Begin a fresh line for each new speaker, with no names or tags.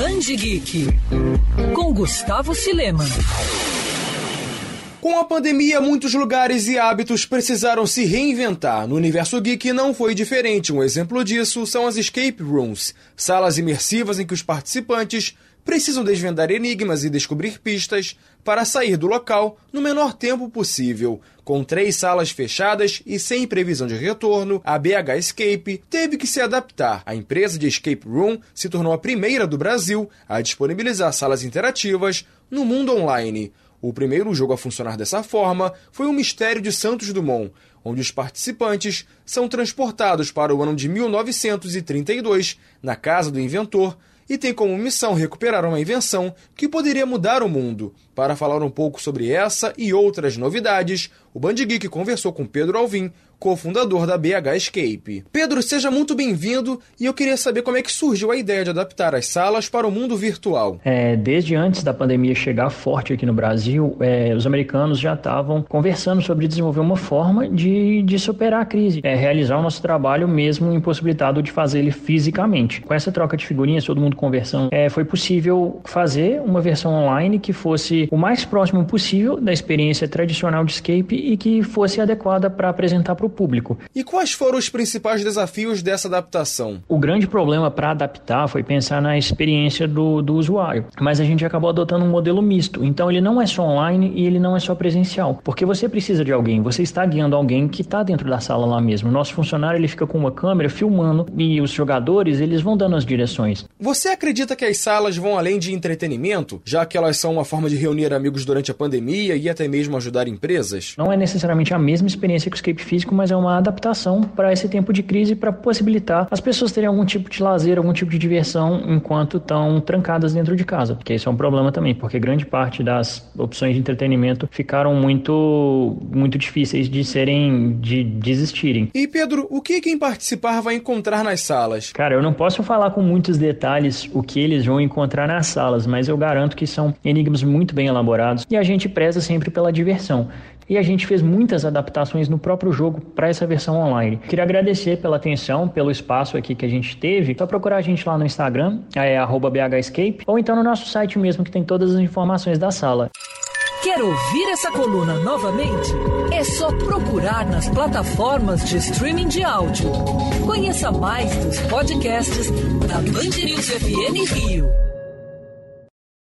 Band Geek com Gustavo Silema.
Com a pandemia, muitos lugares e hábitos precisaram se reinventar. No universo geek não foi diferente. Um exemplo disso são as escape rooms, salas imersivas em que os participantes precisam desvendar enigmas e descobrir pistas para sair do local no menor tempo possível. Com três salas fechadas e sem previsão de retorno, a BH Escape teve que se adaptar. A empresa de escape room se tornou a primeira do Brasil a disponibilizar salas interativas no mundo online. O primeiro jogo a funcionar dessa forma foi o Mistério de Santos Dumont, onde os participantes são transportados para o ano de 1932 na casa do inventor e tem como missão recuperar uma invenção que poderia mudar o mundo. Para falar um pouco sobre essa e outras novidades, o Band Geek conversou com Pedro Alvim, cofundador da BH Escape. Pedro, seja muito bem-vindo e eu queria saber como é que surgiu a ideia de adaptar as salas para o mundo virtual.
É, desde antes da pandemia chegar forte aqui no Brasil, é, os americanos já estavam conversando sobre desenvolver uma forma de, de superar a crise, é, realizar o nosso trabalho mesmo impossibilitado de fazer ele fisicamente. Com essa troca de figurinhas, todo mundo conversando, é, foi possível fazer uma versão online que fosse o mais próximo possível da experiência tradicional de escape e que fosse adequada para apresentar para o público.
E quais foram os principais desafios dessa adaptação?
O grande problema para adaptar foi pensar na experiência do, do usuário, mas a gente acabou adotando um modelo misto. Então ele não é só online e ele não é só presencial, porque você precisa de alguém, você está guiando alguém que está dentro da sala lá mesmo. Nosso funcionário ele fica com uma câmera filmando e os jogadores eles vão dando as direções.
Você acredita que as salas vão além de entretenimento, já que elas são uma forma de reunir amigos durante a pandemia e até mesmo ajudar empresas?
Não é necessariamente a mesma experiência que o escape físico, mas é uma adaptação para esse tempo de crise para possibilitar as pessoas terem algum tipo de lazer, algum tipo de diversão enquanto estão trancadas dentro de casa. Porque isso é um problema também, porque grande parte das opções de entretenimento ficaram muito muito difíceis de serem de desistirem.
E Pedro, o que quem participar vai encontrar nas salas?
Cara, eu não posso falar com muitos detalhes o que eles vão encontrar nas salas, mas eu garanto que são enigmas muito bem elaborados e a gente preza sempre pela diversão e a gente fez muitas adaptações no próprio jogo para essa versão online. Queria agradecer pela atenção, pelo espaço aqui que a gente teve. Só procurar a gente lá no Instagram, é @bhescape, ou então no nosso site mesmo que tem todas as informações da sala.
Quer ouvir essa coluna novamente? É só procurar nas plataformas de streaming de áudio. Conheça mais dos podcasts da Band News FM Rio.